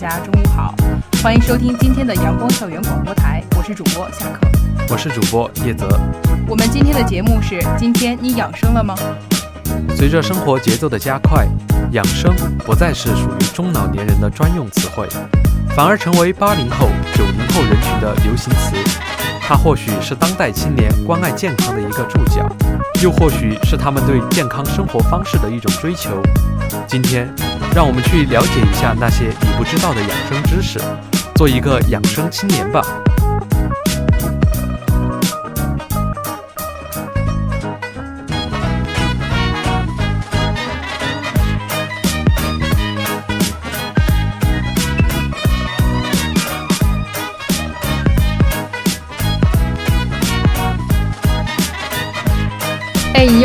家中午好，欢迎收听今天的阳光校园广播台，我是主播夏可，我是主播叶泽。我们今天的节目是：今天你养生了吗？随着生活节奏的加快，养生不再是属于中老年人的专用词汇，反而成为八零后、九零后人群的流行词。它或许是当代青年关爱健康的一个注脚，又或许是他们对健康生活方式的一种追求。今天，让我们去了解一下那些你不知道的养生知识，做一个养生青年吧。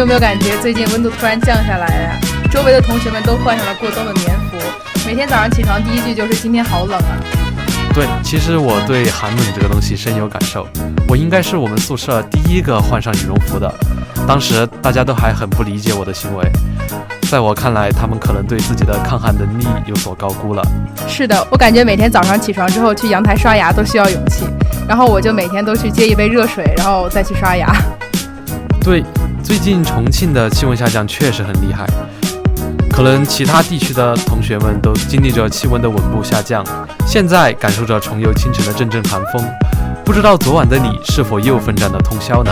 有没有感觉最近温度突然降下来呀？周围的同学们都换上了过冬的棉服，每天早上起床第一句就是今天好冷啊。对，其实我对寒冷这个东西深有感受，我应该是我们宿舍第一个换上羽绒服的。当时大家都还很不理解我的行为，在我看来，他们可能对自己的抗寒能力有所高估了。是的，我感觉每天早上起床之后去阳台刷牙都需要勇气，然后我就每天都去接一杯热水，然后再去刷牙。对，最近重庆的气温下降确实很厉害，可能其他地区的同学们都经历着气温的稳步下降，现在感受着重游清晨的阵阵寒风。不知道昨晚的你是否又奋战了通宵呢？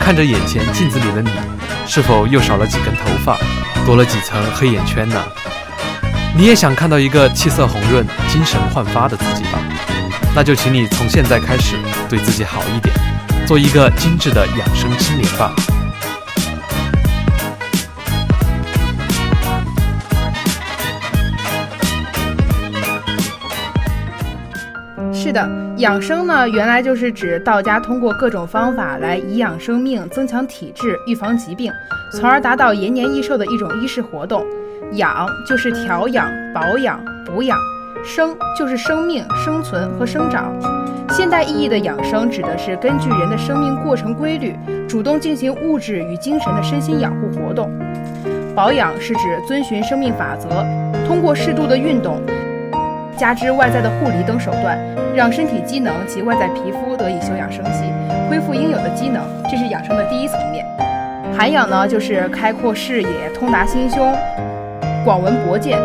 看着眼前镜子里的你，是否又少了几根头发，多了几层黑眼圈呢？你也想看到一个气色红润、精神焕发的自己吧？那就请你从现在开始对自己好一点，做一个精致的养生青年吧。是的，养生呢，原来就是指道家通过各种方法来颐养生命、增强体质、预防疾病，从而达到延年益寿的一种医事活动。养就是调养、保养、补养；生就是生命、生存和生长。现代意义的养生，指的是根据人的生命过程规律，主动进行物质与精神的身心养护活动。保养是指遵循生命法则，通过适度的运动。加之外在的护理等手段，让身体机能及外在皮肤得以休养生息，恢复应有的机能，这是养生的第一层面。涵养呢，就是开阔视野、通达心胸、广闻博见，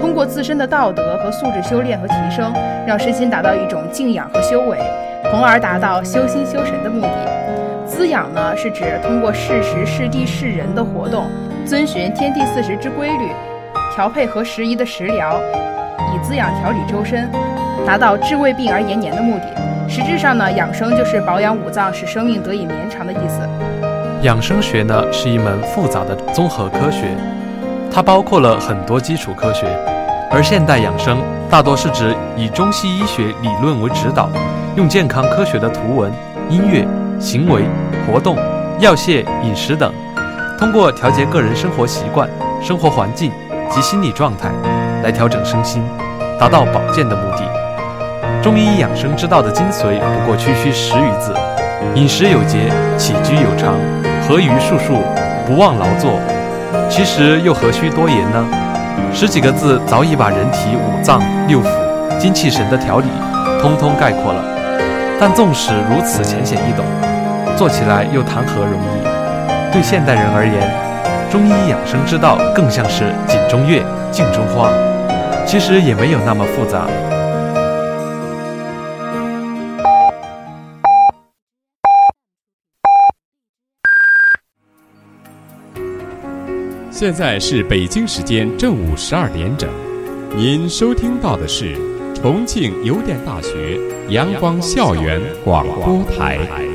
通过自身的道德和素质修炼和提升，让身心达到一种静养和修为，从而达到修心修神的目的。滋养呢，是指通过适时、适地、适人的活动，遵循天地四时之规律，调配合时宜的食疗。以滋养调理周身，达到治未病而延年的目的。实质上呢，养生就是保养五脏，使生命得以绵长的意思。养生学呢是一门复杂的综合科学，它包括了很多基础科学。而现代养生大多是指以中西医学理论为指导，用健康科学的图文、音乐、行为、活动、药械、饮食等，通过调节个人生活习惯、生活环境及心理状态。来调整身心，达到保健的目的。中医养生之道的精髓不过区区十余字：饮食有节，起居有常，合于术数，不忘劳作。其实又何须多言呢？十几个字早已把人体五脏六腑、精气神的调理通通概括了。但纵使如此浅显易懂，做起来又谈何容易？对现代人而言，中医养生之道更像是井中月，镜中花。其实也没有那么复杂。现在是北京时间正午十二点整您收听到的是重庆邮电大学阳光校园广播台。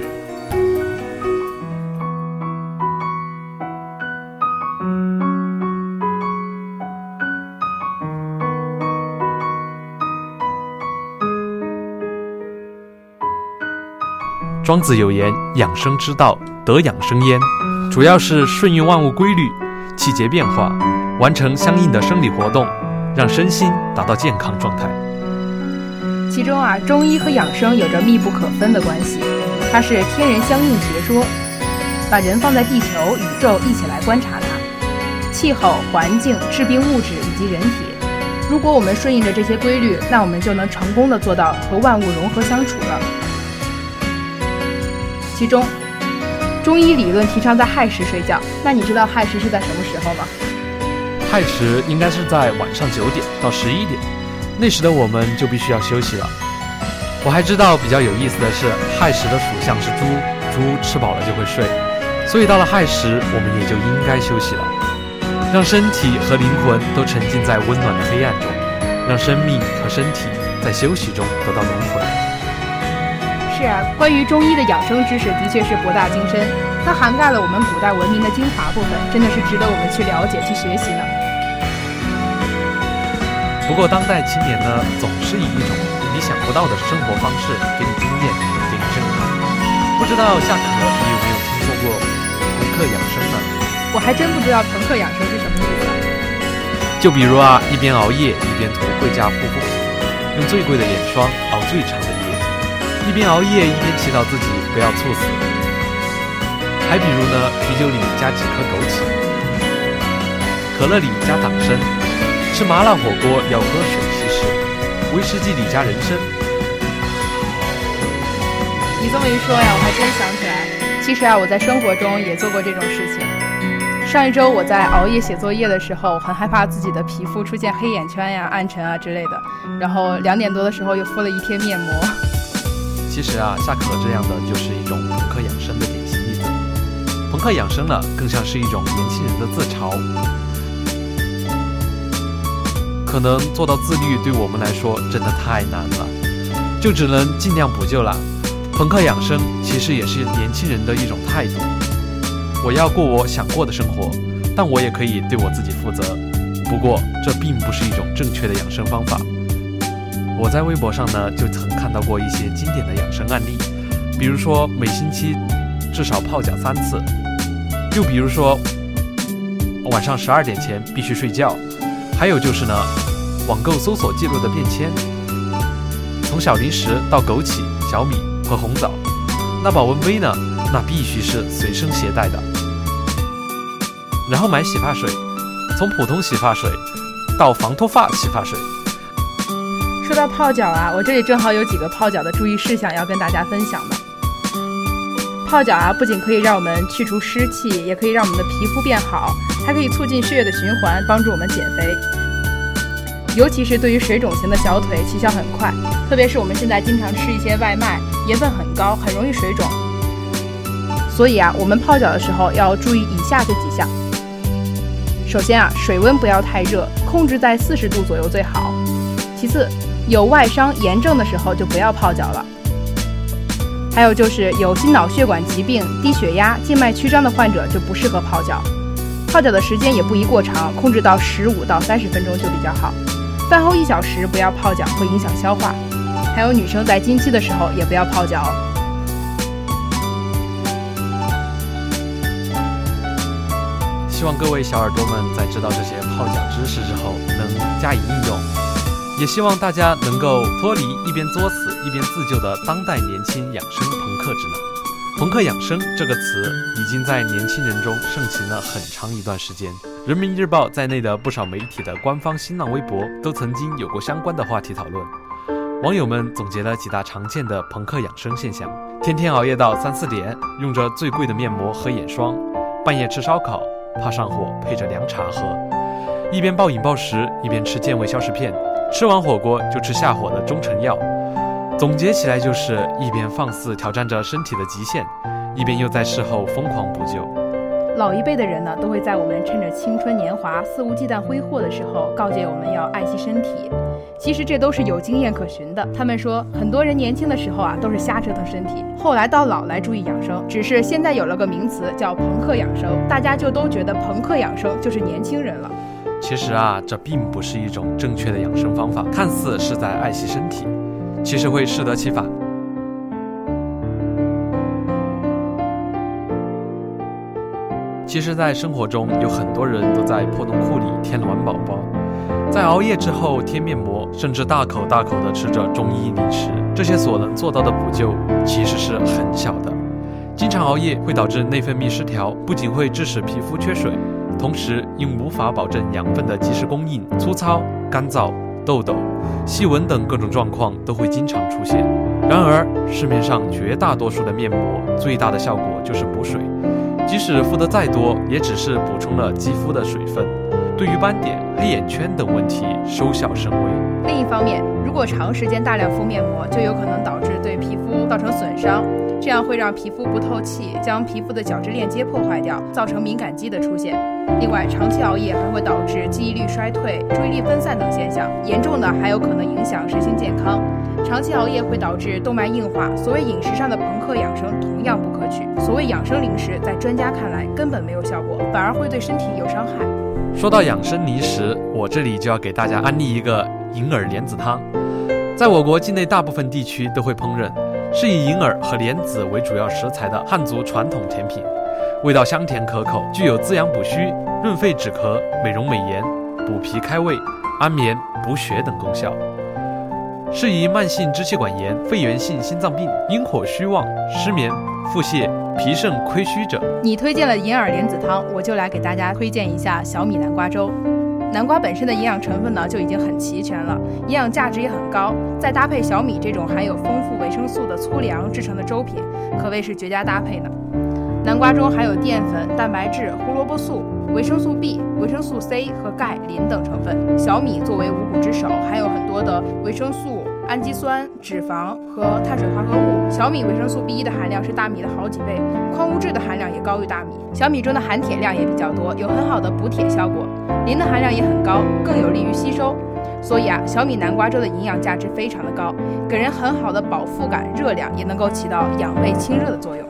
庄子有言：“养生之道，得养生焉。”主要是顺应万物规律，气节变化，完成相应的生理活动，让身心达到健康状态。其中啊，中医和养生有着密不可分的关系，它是天人相应学说，把人放在地球、宇宙一起来观察它，气候、环境、致病物质以及人体。如果我们顺应着这些规律，那我们就能成功的做到和万物融合相处了。其中，中医理论提倡在亥时睡觉。那你知道亥时是在什么时候吗？亥时应该是在晚上九点到十一点，那时的我们就必须要休息了。我还知道比较有意思的是，亥时的属相是猪，猪吃饱了就会睡，所以到了亥时，我们也就应该休息了，让身体和灵魂都沉浸在温暖的黑暗中，让生命和身体在休息中得到轮回。是啊，关于中医的养生知识的确是博大精深，它涵盖了我们古代文明的精华部分，真的是值得我们去了解、去学习呢。不过，当代青年呢，总是以一种你想不到的生活方式给你经验、给你震撼。不知道夏可你有没有听说过朋克养生呢？我还真不知道朋克养生是什么意思。就比如啊，一边熬夜一边涂贵价护肤品，用最贵的眼霜熬最长的。一边熬夜一边祈祷自己不要猝死。还比如呢，啤酒里加几颗枸杞，可乐里加党参，吃麻辣火锅要喝水稀释，威士忌里加人参。你这么一说呀，我还真想起来，其实啊，我在生活中也做过这种事情。上一周我在熬夜写作业的时候，很害怕自己的皮肤出现黑眼圈呀、暗沉啊之类的，然后两点多的时候又敷了一天面膜。其实啊，夏可这样的就是一种朋克养生的典型例子。朋克养生呢，更像是一种年轻人的自嘲。可能做到自律，对我们来说真的太难了，就只能尽量补救了。朋克养生其实也是年轻人的一种态度。我要过我想过的生活，但我也可以对我自己负责。不过，这并不是一种正确的养生方法。我在微博上呢，就曾看到过一些经典的养生案例，比如说每星期至少泡脚三次，又比如说晚上十二点前必须睡觉，还有就是呢，网购搜索记录的便签，从小零食到枸杞、小米和红枣，那保温杯呢，那必须是随身携带的，然后买洗发水，从普通洗发水到防脱发洗发水。说到泡脚啊，我这里正好有几个泡脚的注意事项要跟大家分享的。泡脚啊，不仅可以让我们去除湿气，也可以让我们的皮肤变好，还可以促进血液的循环，帮助我们减肥。尤其是对于水肿型的小腿，起效很快。特别是我们现在经常吃一些外卖，盐分很高，很容易水肿。所以啊，我们泡脚的时候要注意以下这几项。首先啊，水温不要太热，控制在四十度左右最好。其次，有外伤炎症的时候就不要泡脚了。还有就是有心脑血管疾病、低血压、静脉曲张的患者就不适合泡脚。泡脚的时间也不宜过长，控制到十五到三十分钟就比较好。饭后一小时不要泡脚，会影响消化。还有女生在经期的时候也不要泡脚。希望各位小耳朵们在知道这些泡脚知识之后，能加以应用。也希望大家能够脱离一边作死一边自救的当代年轻养生朋克之难。朋克养生这个词已经在年轻人中盛行了很长一段时间。人民日报在内的不少媒体的官方新浪微博都曾经有过相关的话题讨论。网友们总结了几大常见的朋克养生现象：天天熬夜到三四点，用着最贵的面膜和眼霜；半夜吃烧烤，怕上火，配着凉茶喝；一边暴饮暴食，一边吃健胃消食片。吃完火锅就吃下火的中成药，总结起来就是一边放肆挑战着身体的极限，一边又在事后疯狂补救。老一辈的人呢，都会在我们趁着青春年华、肆无忌惮挥霍的时候，告诫我们要爱惜身体。其实这都是有经验可循的。他们说，很多人年轻的时候啊，都是瞎折腾身体，后来到老来注意养生。只是现在有了个名词叫“朋克养生”，大家就都觉得朋克养生就是年轻人了。其实啊，这并不是一种正确的养生方法，看似是在爱惜身体，其实会适得其反。其实，在生活中有很多人都在破洞裤里添卵宝宝，在熬夜之后贴面膜，甚至大口大口地吃着中医零食，这些所能做到的补救其实是很小的。经常熬夜会导致内分泌失调，不仅会致使皮肤缺水。同时，因无法保证养分的及时供应，粗糙、干燥、痘痘、细纹等各种状况都会经常出现。然而，市面上绝大多数的面膜最大的效果就是补水，即使敷得再多，也只是补充了肌肤的水分，对于斑点、黑眼圈等问题收效甚微。另一方面，如果长时间大量敷面膜，就有可能导致对皮肤造成损伤。这样会让皮肤不透气，将皮肤的角质链接破坏掉，造成敏感肌的出现。另外，长期熬夜还会导致记忆力衰退、注意力分散等现象，严重的还有可能影响身心健康。长期熬夜会导致动脉硬化。所谓饮食上的朋克养生同样不可取。所谓养生零食，在专家看来根本没有效果，反而会对身体有伤害。说到养生零食，我这里就要给大家安利一个银耳莲子汤，在我国境内大部分地区都会烹饪。是以银耳和莲子为主要食材的汉族传统甜品，味道香甜可口，具有滋养补虚、润肺止咳、美容美颜、补脾开胃、安眠补血等功效，适宜慢性支气管炎、肺源性心脏病、阴火虚旺、失眠、腹泻、脾肾亏虚者。你推荐了银耳莲子汤，我就来给大家推荐一下小米南瓜粥。南瓜本身的营养成分呢就已经很齐全了，营养价值也很高，再搭配小米这种含有丰富维生素的粗粮制成的粥品，可谓是绝佳搭配呢。南瓜中含有淀粉、蛋白质、胡萝卜素、维生素 B、维生素 C 和钙、磷等成分。小米作为五谷之首，含有很多的维生素。氨基酸、脂肪和碳水化合物。小米维生素 B1 的含量是大米的好几倍，矿物质的含量也高于大米。小米中的含铁量也比较多，有很好的补铁效果。磷的含量也很高，更有利于吸收。所以啊，小米南瓜粥的营养价值非常的高，给人很好的饱腹感，热量也能够起到养胃清热的作用。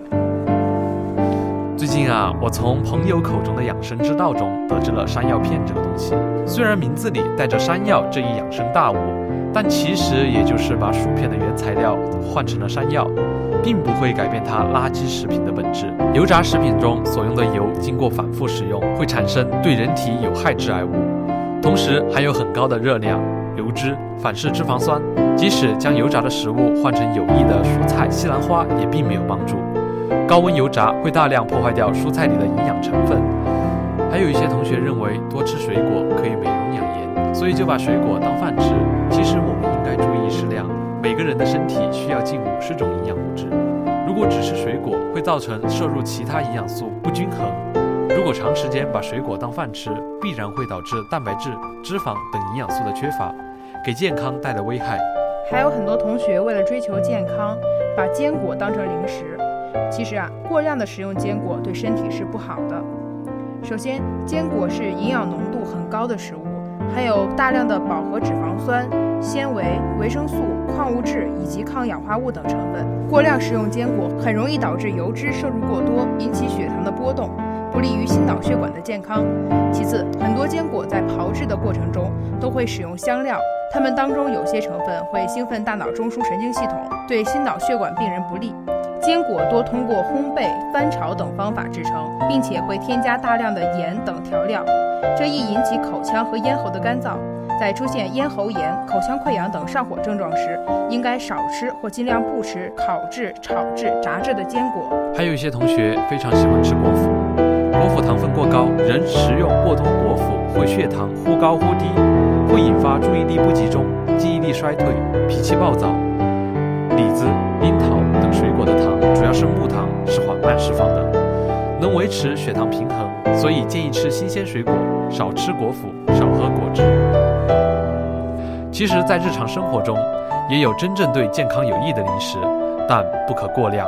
最近啊，我从朋友口中的养生之道中得知了山药片这个东西，虽然名字里带着山药这一养生大物。但其实也就是把薯片的原材料换成了山药，并不会改变它垃圾食品的本质。油炸食品中所用的油，经过反复使用，会产生对人体有害致癌物，同时含有很高的热量、油脂、反式脂肪酸。即使将油炸的食物换成有益的蔬菜西兰花，也并没有帮助。高温油炸会大量破坏掉蔬菜里的营养成分。还有一些同学认为多吃水果可以美容养颜，所以就把水果当饭吃。其实适量。每个人的身体需要近五十种营养物质，如果只吃水果，会造成摄入其他营养素不均衡。如果长时间把水果当饭吃，必然会导致蛋白质、脂肪等营养素的缺乏，给健康带来危害。还有很多同学为了追求健康，把坚果当成零食。其实啊，过量的食用坚果对身体是不好的。首先，坚果是营养浓度很高的食物。含有大量的饱和脂肪酸、纤维、维生素、矿物质以及抗氧化物等成分。过量食用坚果很容易导致油脂摄入过多，引起血糖的波动，不利于心脑血管的健康。其次，很多坚果在炮制的过程中都会使用香料，它们当中有些成分会兴奋大脑中枢神经系统，对心脑血管病人不利。坚果多通过烘焙、翻炒等方法制成，并且会添加大量的盐等调料，这易引起口腔和咽喉的干燥。在出现咽喉炎、口腔溃疡等上火症状时，应该少吃或尽量不吃烤制、炒制、炸制的坚果。还有一些同学非常喜欢吃果脯，果脯糖分过高，人食用过多果脯会血糖忽高忽低，会引发注意力不集中、记忆力衰退、脾气暴躁。李子、樱桃等水果的糖主要是木糖，是缓慢释放的，能维持血糖平衡，所以建议吃新鲜水果，少吃果脯，少喝果汁。其实，在日常生活中，也有真正对健康有益的零食，但不可过量。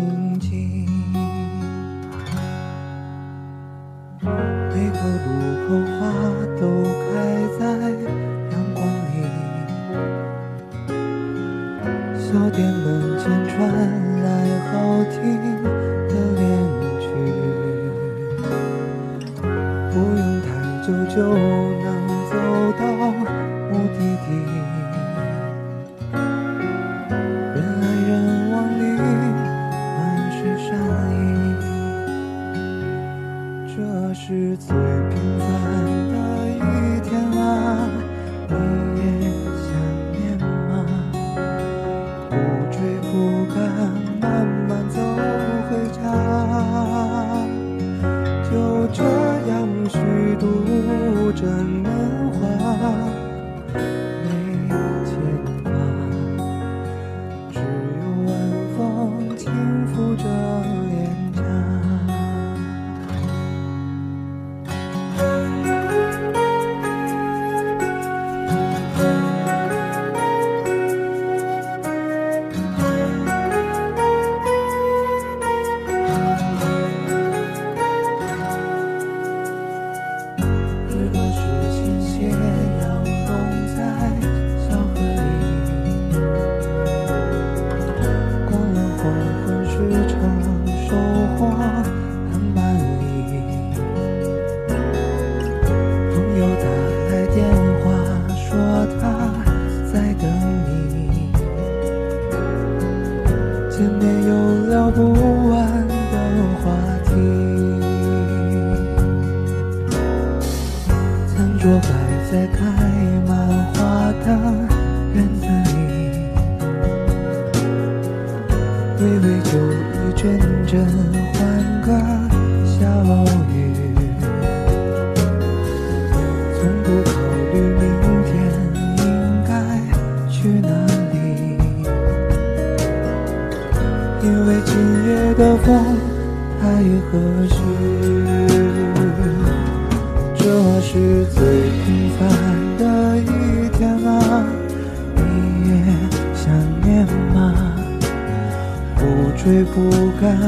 每个路口花是最平凡的一天啊，你也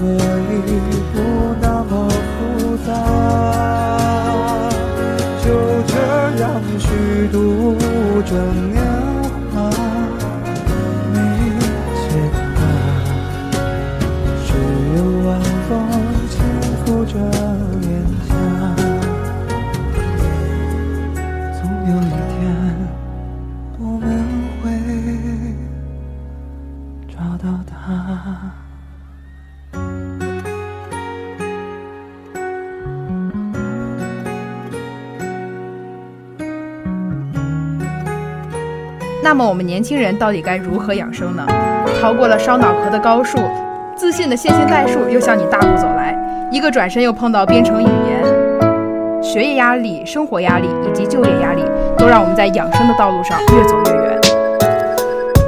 可以不那么复杂，就这样虚度着年那么我们年轻人到底该如何养生呢？逃过了烧脑壳的高数，自信的线性代数又向你大步走来，一个转身又碰到编程语言。学业压力、生活压力以及就业压力，都让我们在养生的道路上越走越远。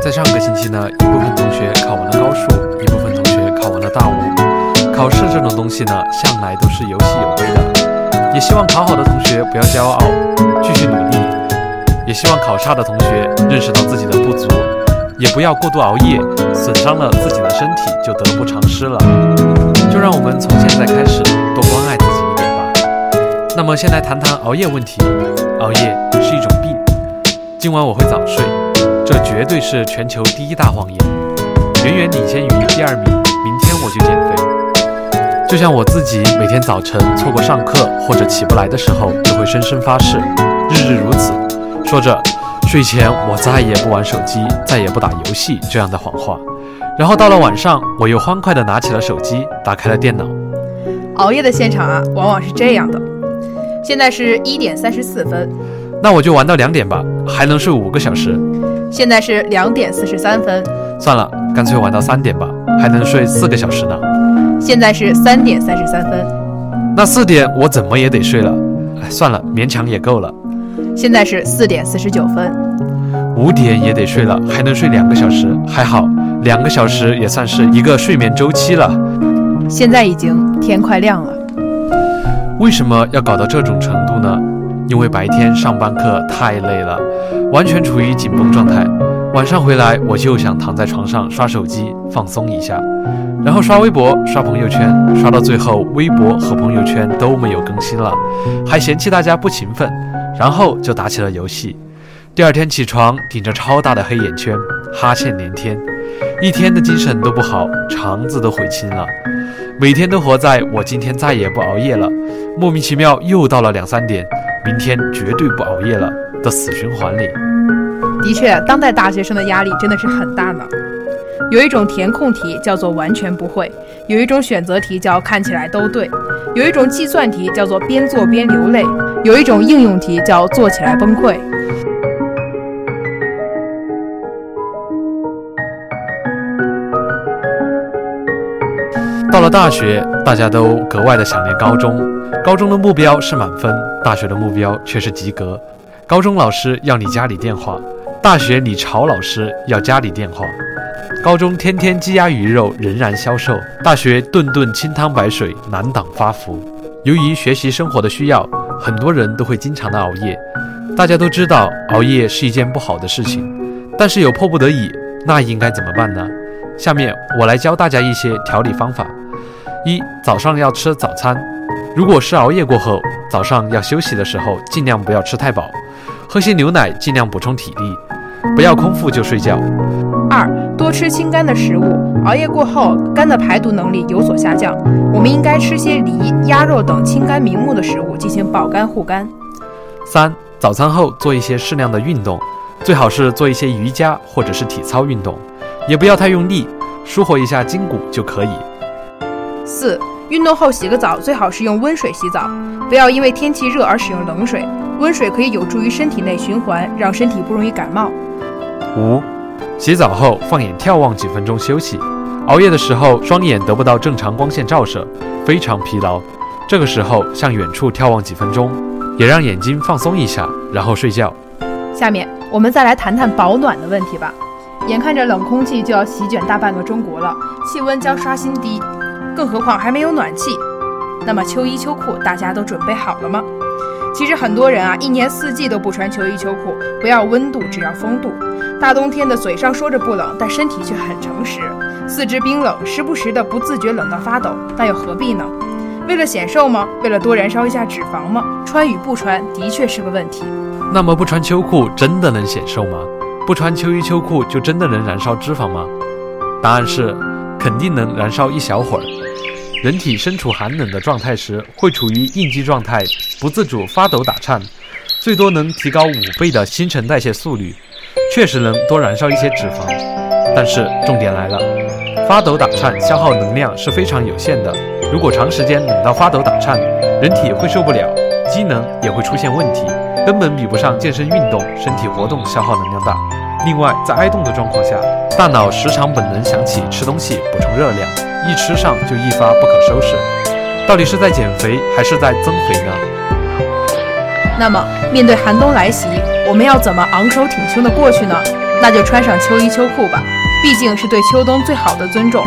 在上个星期呢，一部分同学考完了高数，一部分同学考完了大五。考试这种东西呢，向来都是有喜有悲的。也希望考好的同学不要骄傲，继续努力；也希望考差的同学认识到自己的不足，也不要过度熬夜，损伤了自己的身体就得不偿失了。就让我们从现在开始多关爱自己一点吧。那么，先来谈谈熬夜问题。熬夜是一种病。今晚我会早睡，这绝对是全球第一大谎言，远远领先于第二名。明天我就减肥。就像我自己每天早晨错过上课或者起不来的时候，就会深深发誓，日日如此，说着睡前我再也不玩手机，再也不打游戏这样的谎话。然后到了晚上，我又欢快地拿起了手机，打开了电脑。熬夜的现场啊，往往是这样的。现在是一点三十四分，那我就玩到两点吧，还能睡五个小时。现在是两点四十三分，算了，干脆玩到三点吧，还能睡四个小时呢。现在是三点三十三分，那四点我怎么也得睡了。哎，算了，勉强也够了。现在是四点四十九分，五点也得睡了，还能睡两个小时，还好，两个小时也算是一个睡眠周期了。现在已经天快亮了。为什么要搞到这种程度呢？因为白天上班课太累了，完全处于紧绷状态。晚上回来我就想躺在床上刷手机放松一下，然后刷微博、刷朋友圈，刷到最后微博和朋友圈都没有更新了，还嫌弃大家不勤奋，然后就打起了游戏。第二天起床顶着超大的黑眼圈，哈欠连天，一天的精神都不好，肠子都悔青了。每天都活在我今天再也不熬夜了，莫名其妙又到了两三点，明天绝对不熬夜了的死循环里。的确，当代大学生的压力真的是很大呢。有一种填空题叫做完全不会，有一种选择题叫看起来都对，有一种计算题叫做边做边流泪，有一种应用题叫做起来崩溃。到了大学，大家都格外的想念高中。高中的目标是满分，大学的目标却是及格。高中老师要你家里电话，大学里吵老师要家里电话。高中天天鸡鸭鱼肉仍然消瘦，大学顿顿清汤白水难挡发福。由于学习生活的需要，很多人都会经常的熬夜。大家都知道熬夜是一件不好的事情，但是有迫不得已，那应该怎么办呢？下面我来教大家一些调理方法。一早上要吃早餐，如果是熬夜过后，早上要休息的时候，尽量不要吃太饱，喝些牛奶，尽量补充体力，不要空腹就睡觉。二多吃清肝的食物，熬夜过后，肝的排毒能力有所下降，我们应该吃些梨、鸭肉等清肝明目的食物进行保肝护肝。三早餐后做一些适量的运动，最好是做一些瑜伽或者是体操运动，也不要太用力，舒活一下筋骨就可以。四运动后洗个澡，最好是用温水洗澡，不要因为天气热而使用冷水。温水可以有助于身体内循环，让身体不容易感冒。五洗澡后放眼眺望几分钟休息。熬夜的时候，双眼得不到正常光线照射，非常疲劳。这个时候向远处眺望几分钟，也让眼睛放松一下，然后睡觉。下面我们再来谈谈保暖的问题吧。眼看着冷空气就要席卷大半个中国了，气温将刷新低。更何况还没有暖气，那么秋衣秋裤大家都准备好了吗？其实很多人啊，一年四季都不穿秋衣秋裤，不要温度，只要风度。大冬天的，嘴上说着不冷，但身体却很诚实，四肢冰冷，时不时的不自觉冷到发抖，那又何必呢？为了显瘦吗？为了多燃烧一下脂肪吗？穿与不穿的确是个问题。那么不穿秋裤真的能显瘦吗？不穿秋衣秋裤就真的能燃烧脂肪吗？答案是，肯定能燃烧一小会儿。人体身处寒冷的状态时，会处于应激状态，不自主发抖打颤，最多能提高五倍的新陈代谢速率，确实能多燃烧一些脂肪。但是重点来了，发抖打颤消耗能量是非常有限的，如果长时间冷到发抖打颤，人体会受不了，机能也会出现问题，根本比不上健身运动，身体活动消耗能量大。另外，在挨冻的状况下，大脑时常本能想起吃东西补充热量。一吃上就一发不可收拾，到底是在减肥还是在增肥呢？那么面对寒冬来袭，我们要怎么昂首挺胸的过去呢？那就穿上秋衣秋裤吧，毕竟是对秋冬最好的尊重。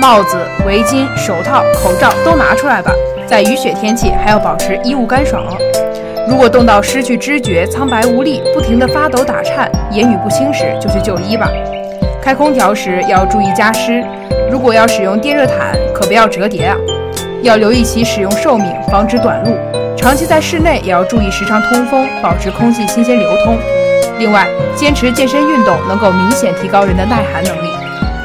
帽子、围巾、手套、口罩都拿出来吧，在雨雪天气还要保持衣物干爽哦。如果冻到失去知觉、苍白无力、不停地发抖打颤、言语不清时，就去就医吧。开空调时要注意加湿。如果要使用电热毯，可不要折叠啊！要留意其使用寿命，防止短路。长期在室内也要注意时常通风，保持空气新鲜流通。另外，坚持健身运动能够明显提高人的耐寒能力。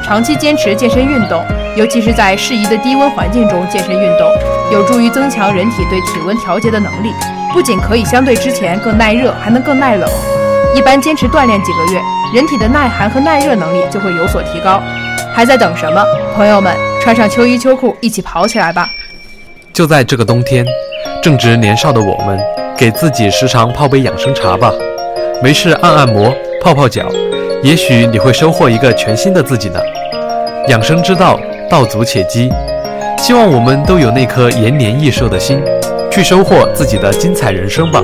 长期坚持健身运动，尤其是在适宜的低温环境中健身运动，有助于增强人体对体温调节的能力，不仅可以相对之前更耐热，还能更耐冷。一般坚持锻炼几个月，人体的耐寒和耐热能力就会有所提高。还在等什么？朋友们，穿上秋衣秋裤，一起跑起来吧！就在这个冬天，正值年少的我们，给自己时常泡杯养生茶吧。没事按按摩、泡泡脚，也许你会收获一个全新的自己呢。养生之道，道阻且跻。希望我们都有那颗延年益寿的心，去收获自己的精彩人生吧。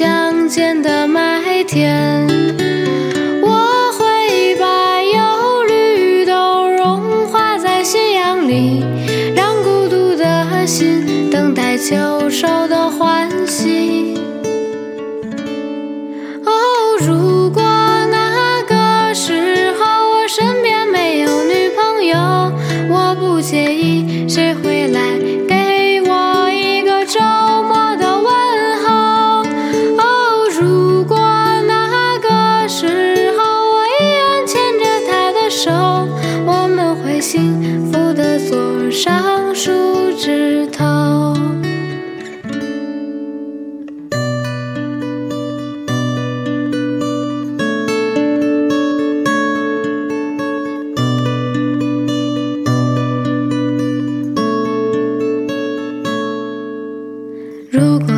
乡间的麦田。我会把忧虑都融化在夕阳里，让孤独的心等待秋收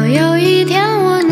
如果有一天我。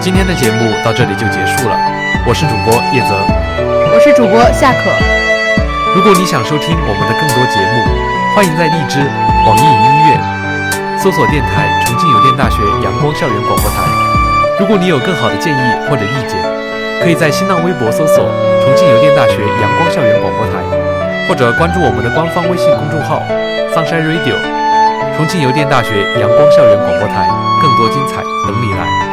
今天的节目到这里就结束了，我是主播叶泽。我是主播夏可，如果你想收听我们的更多节目，欢迎在荔枝、网易云音乐搜索电台重庆邮电大学阳光校园广播台。如果你有更好的建议或者意见，可以在新浪微博搜索重庆邮电大学阳光校园广播台，或者关注我们的官方微信公众号 Sunshine Radio，重庆邮电大学阳光校园广播台，更多精彩等你来。